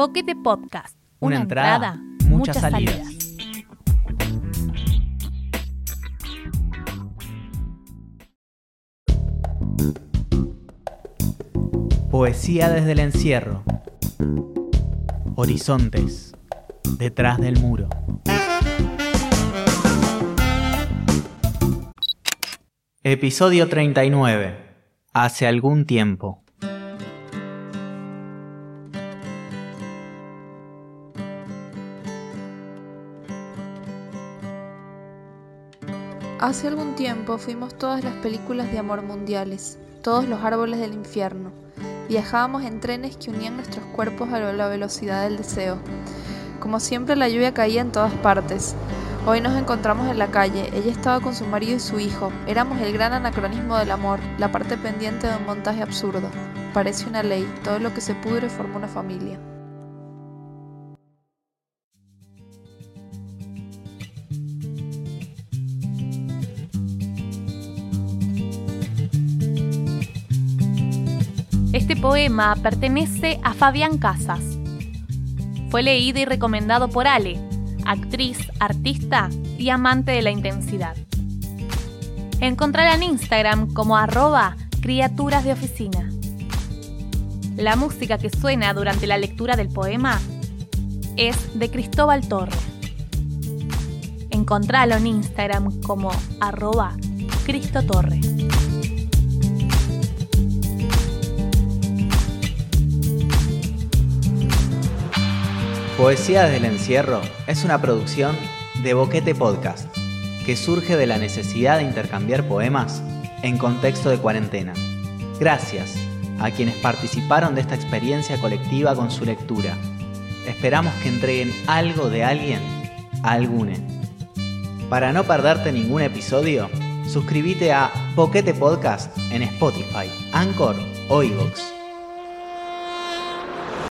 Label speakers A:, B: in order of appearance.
A: Boquete Podcast.
B: Una entrada, muchas salidas. Poesía desde el encierro. Horizontes. Detrás del muro. Episodio 39. Hace algún tiempo.
C: Hace algún tiempo fuimos todas las películas de amor mundiales, todos los árboles del infierno. Viajábamos en trenes que unían nuestros cuerpos a la velocidad del deseo. Como siempre la lluvia caía en todas partes. Hoy nos encontramos en la calle, ella estaba con su marido y su hijo. Éramos el gran anacronismo del amor, la parte pendiente de un montaje absurdo. Parece una ley, todo lo que se pudre forma una familia.
A: Este poema pertenece a Fabián Casas. Fue leído y recomendado por Ale, actriz, artista y amante de la intensidad. Encontrala en Instagram como arroba criaturas de oficina. La música que suena durante la lectura del poema es de Cristóbal Torre. Encontralo en Instagram como arroba Cristo Torre.
B: Poesía desde el encierro es una producción de Boquete Podcast que surge de la necesidad de intercambiar poemas en contexto de cuarentena. Gracias a quienes participaron de esta experiencia colectiva con su lectura. Esperamos que entreguen algo de alguien a algune. Para no perderte ningún episodio, suscríbete a Boquete Podcast en Spotify, Anchor o iVoox.